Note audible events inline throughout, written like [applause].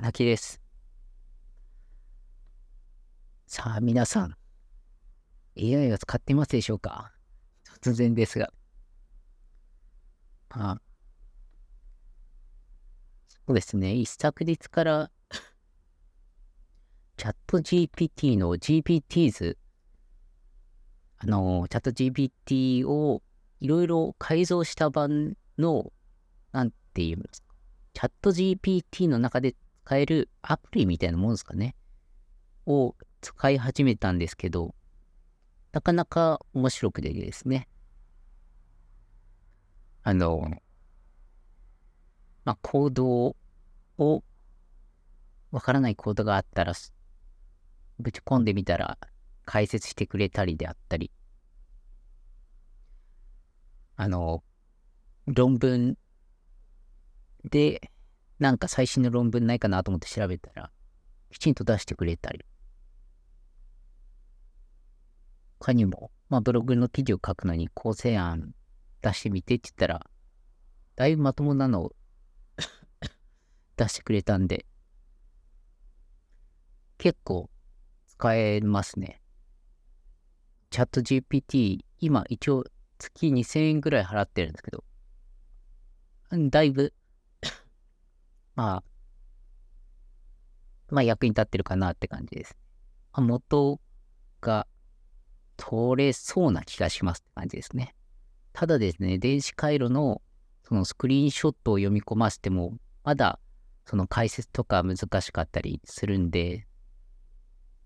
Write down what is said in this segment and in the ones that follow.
泣きです。さあ、皆さん、AI を使ってますでしょうか？突然ですが。あ、そうですね、一昨日からチャット GPT の GPTs、あの、チャット GPT をいろいろ改造した版の、なんていうんですか、チャット GPT の中で使えるアプリみたいなもんですかね、を使い始めたんですけど、なかなか面白くてですね。あの、まあ、コードを、わからないコードがあったら、ぶち込んでみたら解説してくれたりであったり、あの、論文で、なんか最新の論文ないかなと思って調べたら、きちんと出してくれたり、他にも、まあ、ブログの記事を書くのに構成案出してみてって言ったら、だいぶまともなのを [coughs] 出してくれたんで、結構使えますね。チャット GPT、今一応月2000円ぐらい払ってるんですけど、だいぶまあ、まあ役に立ってるかなって感じです。元が取れそうな気がしますって感じですね。ただですね、電子回路のそのスクリーンショットを読み込ませても、まだその解説とか難しかったりするんで、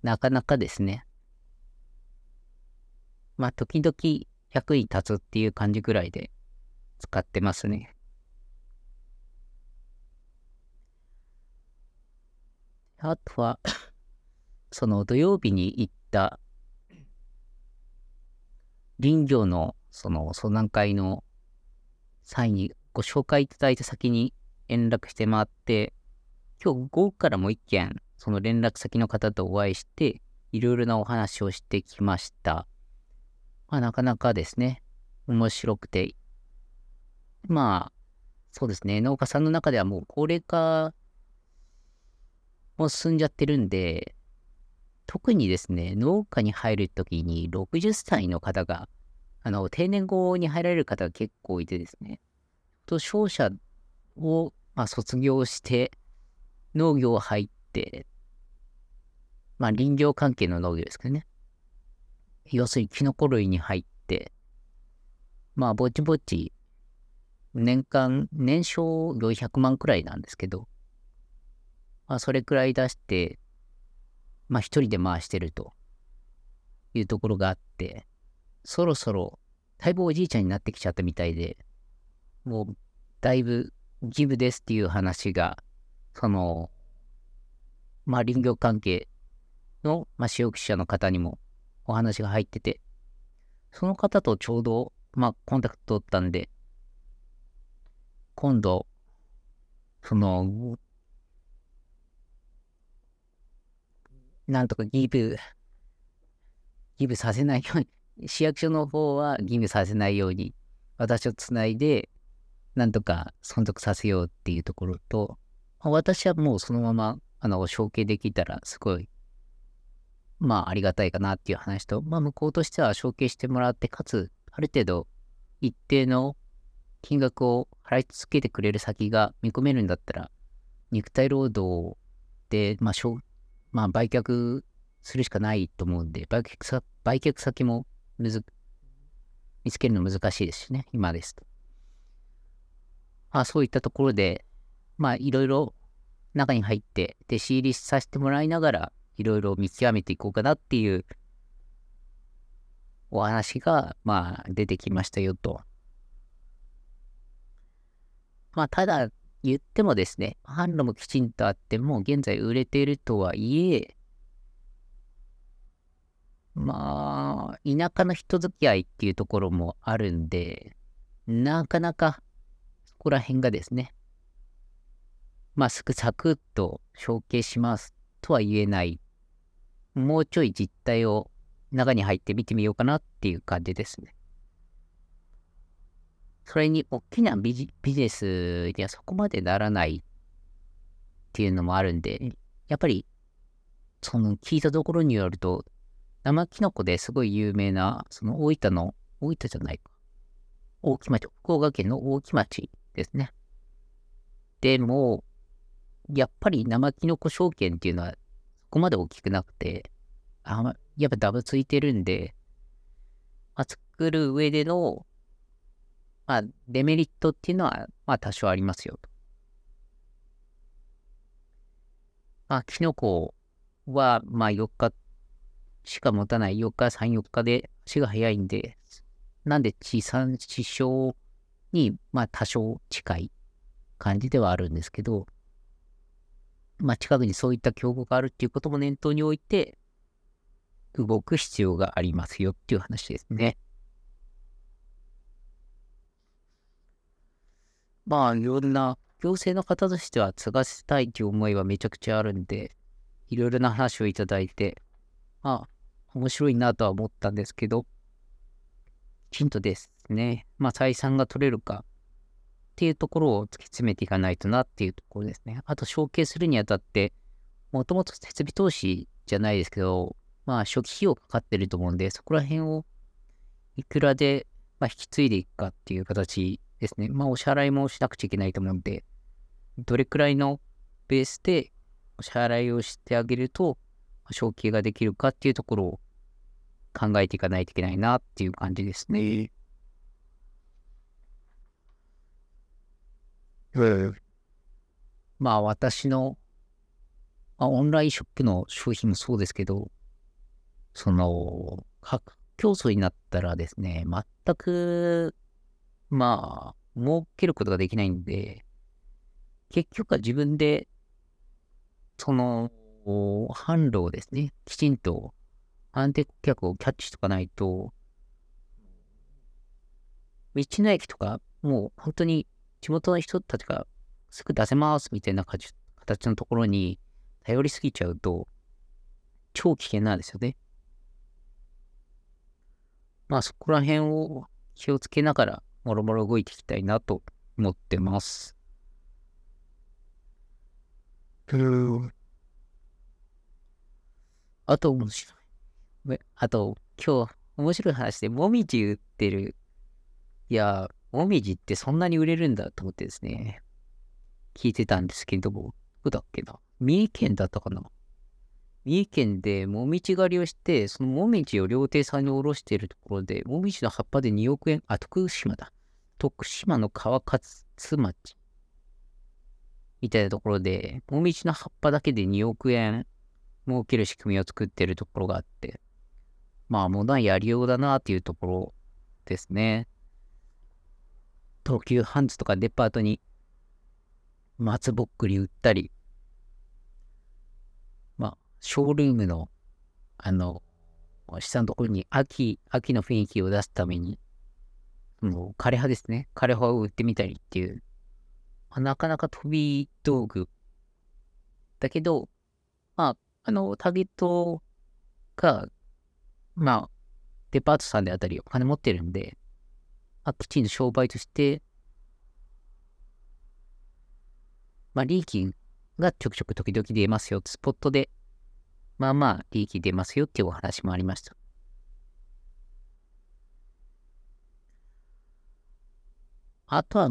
なかなかですね。まあ、時々役に立つっていう感じぐらいで使ってますね。あとはその土曜日に行った林業のその相談会の際にご紹介いただいた先に連絡して回って、今日午後からもう一件その連絡先の方とお会いして、いろいろなお話をしてきました。まあ、なかなかですね、面白くて、まあ、そうですね、農家さんの中ではもう高齢化もう進んじゃってるんで、特にですね、農家に入るときに60歳の方が、あの、定年後に入られる方が結構いてですね、と商社を、まあ、卒業して農業入って、まあ林業関係の農業ですけどね。要するにキノコ類に入って、まあぼちぼち年間、年商400万くらいなんですけど、まあそれくらい出して、まあ一人で回してるというところがあって、そろそろ待望おじいちゃんになってきちゃったみたいで、もうだいぶギブですっていう話が、その、まあ林業関係の、まあ、使用者の方にもお話が入ってて、その方とちょうど、まあ、コンタクト取ったんで、今度、その、なんとかギブ、ギブさせないように、市役所の方はギブさせないように、私をつないで、なんとか存続させようっていうところと、私はもうそのまま、あの、承継できたら、すごいまあありがたいかなっていう話と、まあ向こうとしては承継してもらって、かつある程度一定の金額を払い続けてくれる先が見込めるんだったら、肉体労働で、まあ、しょまあ、売却するしかないと思うんで、売却さ売却先もむず見つけるの難しいですしね、今ですと。まあ、そういったところで、まあ、いろいろ中に入って、弟子入りさせてもらいながら、いろいろ見極めていこうかなっていうお話が、まあ、出てきましたよと。まあ、ただ、言ってもですね、販路もきちんとあって、もう現在売れているとはいえ、まあ、田舎の人付き合いっていうところもあるんで、なかなかそこら辺がですね、まあ、すぐサクッと承継しますとは言えないもうちょい実態を中に入って見てみようかなっていう感じですね。それに大きなビジビジネスにはそこまでならないっていうのもあるんで、やっぱり、その聞いたところによると、生キノコですごい有名な、その大分の、大分じゃないか。大木町、福岡県の大木町ですね。でも、やっぱり生キノコ証券っていうのはそこまで大きくなくて、あやっぱダブついてるんで、まあ、作る上での、まあ、デメリットっていうのは、まあ、多少ありますよと。まあ、キノコは、まあ、4日しか持たない4日、3、4日で足が早いんで、なんで地産地消に、まあ、多少近い感じではあるんですけど、まあ、近くにそういった競合があるっていうことも念頭に置いて、動く必要がありますよっていう話ですね。まあ、いろんな行政の方としては継がせたいという思いはめちゃくちゃあるんで、いろいろな話をいただいて、まあ、面白いなとは思ったんですけど、きちんとですね、まあ、採算が取れるかっていうところを突き詰めていかないとなっていうところですね。あと、承継するにあたって、もともと設備投資じゃないですけど、まあ、初期費用かかってると思うんで、そこら辺をいくらで、まあ、引き継いでいくかっていう形ですね。まあ、お支払いもしなくちゃいけないと思うんで、どれくらいのベースでお支払いをしてあげると、承継ができるかっていうところを考えていかないといけないなっていう感じですね。まあ私の、まあ、オンラインショップの商品もそうですけど、その、競争になったらですね、全く、まあ、儲けることができないんで、結局は自分で、その、販路をですね、きちんと安定顧客をキャッチしとかないと、道の駅とか、もう本当に地元の人たちがすぐ出せますみたいな形のところに頼りすぎちゃうと、超危険なんですよね。まあそこら辺を気をつけながら、もろもろ動いていきたいなと思ってます。あと面白い。あと、今日面白い話で、もみじ売ってる。いや、もみじってそんなに売れるんだと思ってですね、聞いてたんですけども、どこだっけな三重県だったかな三重県でもみじ狩りをして、そのもみじを料亭さんにおろしているところで、もみじの葉っぱで2億円、あ、徳島だ。徳島の川勝町。みたいなところで、もみじの葉っぱだけで2億円儲ける仕組みを作っているところがあって、まあ、ものはやりようだなっていうところですね。東急ハンズとかデパートに松ぼっくり売ったり、ショールームの、あの、下のところに秋、秋の雰囲気を出すために、もう枯葉ですね。枯葉を売ってみたりっていう、まあ、なかなか飛び道具。だけど、まあ、あの、ターゲットが、まあ、デパートさんであたりお金持ってるんで、まあ、きちんと商売として、まあ、利益がちょくちょく時々出ますよ。スポットで、まあまあ、利益出ますよっていうお話もありました。あとは、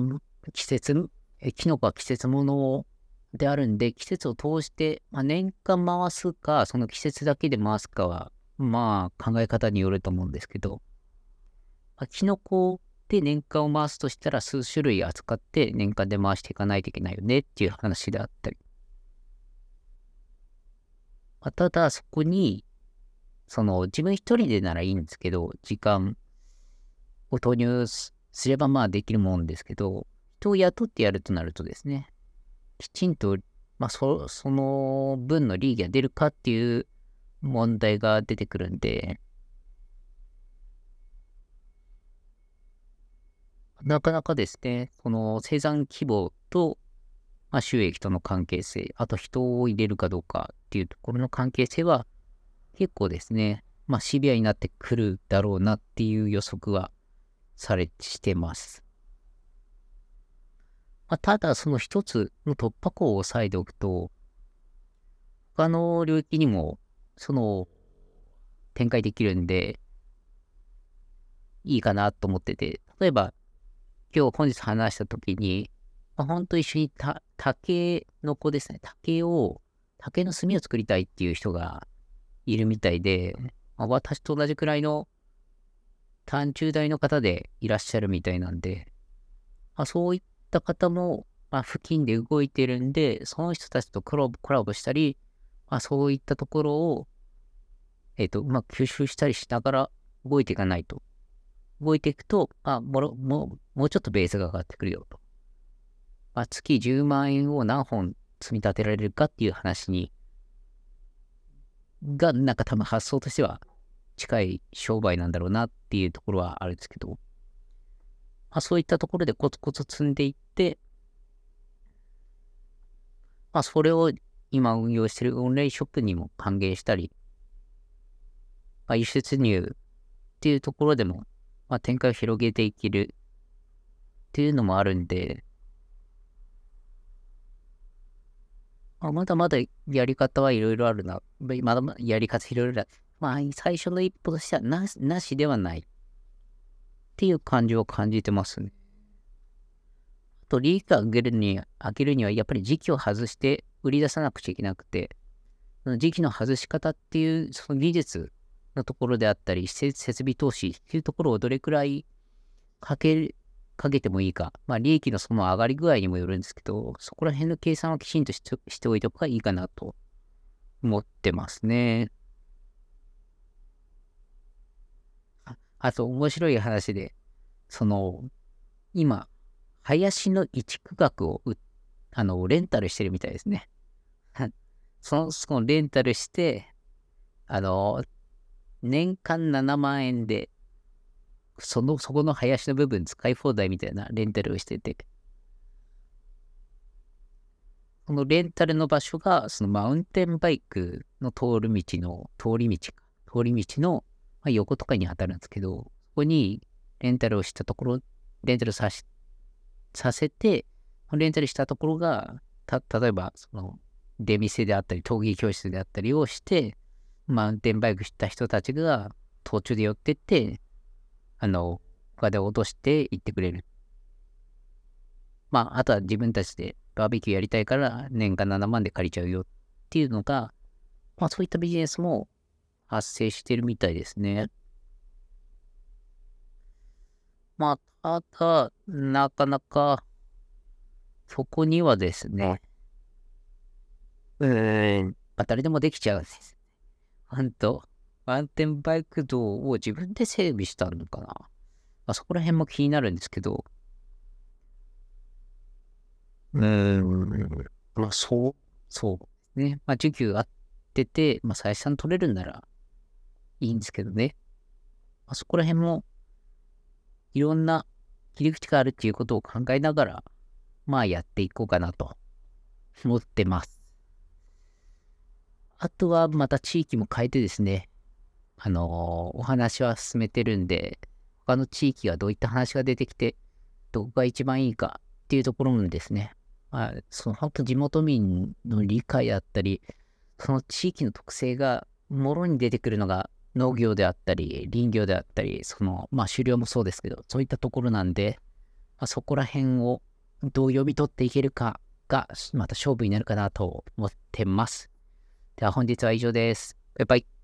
季節、えキノコは季節ものであるんで、季節を通して、まあ、年間回すか、その季節だけで回すかは、まあ考え方によると思うんですけど、まあ、キノコで年間を回すとしたら数種類扱って年間で回していかないといけないよねっていう話であったり。まあ、ただそこに、その自分一人でならいいんですけど、時間を投入すればまあできるもんですけど、人を雇ってやるとなるとですね、きちんと、まあそ、その分の利益が出るかっていう問題が出てくるんで、なかなかですね、この生産規模と、まあ、収益との関係性、あと人を入れるかどうかっていうところの関係性は結構ですね、まあ、シビアになってくるだろうなっていう予測はされしてます。まあ、ただその一つの突破口を押さえておくと、他の領域にも、その、展開できるんで、いいかなと思ってて、例えば、今日本日話した時に、まあ、本当一緒にた竹の子ですね、竹を、竹の炭を作りたいっていう人がいるみたいで、まあ、私と同じくらいの単中大の方でいらっしゃるみたいなんで、まあ、そういった方も、まあ、付近で動いてるんで、その人たちとコラボコラボしたり、まあ、そういったところを、えっ、ー、と、うまく吸収したりしながら動いていかないと。動いていくと、あ、もろ、も、もうちょっとベースが上がってくるよと。まあ、月10万円を何本積み立てられるかっていう話に、が、なんか多分発想としては近い商売なんだろうなっていうところはあるんですけど、まあ、そういったところでコツコツ積んでいって、まあ、それを今運用しているオンラインショップにも還元したり、まあ、輸出入っていうところでも、まあ、展開を広げていけるっていうのもあるんで、あ、まだまだやり方はいろいろあるな。まだまだやり方いろいろある。まあ、最初の一歩としてはななしではない。っていう感じを感じてますね。あと、利益を上げるに上げるには、やっぱり時期を外して売り出さなくちゃいけなくて、その時期の外し方っていう、その技術のところであったり、設備投資っていうところをどれくらいかけかけてもいいか、まあ、利益のその上がり具合にもよるんですけど、そこら辺の計算はきちんとしてしておいた方がいいかなと思ってますね。ああと、面白い話で、その、今、林の一区画をあの、レンタルしてるみたいですね。[laughs] その、そのレンタルして、あの、年間7万円でその、そこの林の部分使い放題みたいなレンタルをしてて、このレンタルの場所が、そのマウンテンバイクの通る道の、通り道か、通り道の、ま、横とかに当たるんですけど、そこにレンタルをしたところ、レンタルさしさせて、レンタルしたところが、た、例えば、その、出店であったり、陶芸教室であったりをして、マウンテンバイクした人たちが途中で寄ってって、あの、他で落として行ってくれる。まあ、あとは自分たちでバーベキューやりたいから年間7万で借りちゃうよっていうのが、まあそういったビジネスも発生してるみたいですね。まあ、ただ、なかなか、そこにはですね、うーん、まあ、誰でもできちゃうんです。ほんと。マウンテンバイク道を自分で整備したのかな？まあ、そこら辺も気になるんですけど。うん、まあ、そう、そうね。まあ、受給あってて、まあ、採算取れるならいいんですけどね。まあ、そこら辺も、いろんな切り口があるっていうことを考えながら、まあ、やっていこうかなと思ってます。あとは、また地域も変えてですね、あのー、お話は進めてるんで、他の地域がどういった話が出てきて、どこが一番いいかっていうところもですね、まあ、その本当地元民の理解だったり、その地域の特性がもろに出てくるのが農業であったり、林業であったり、その、まあ狩猟もそうですけど、そういったところなんで、まあ、そこら辺をどう読み取っていけるかが、また勝負になるかなと思ってます。では本日は以上です。バイバイ。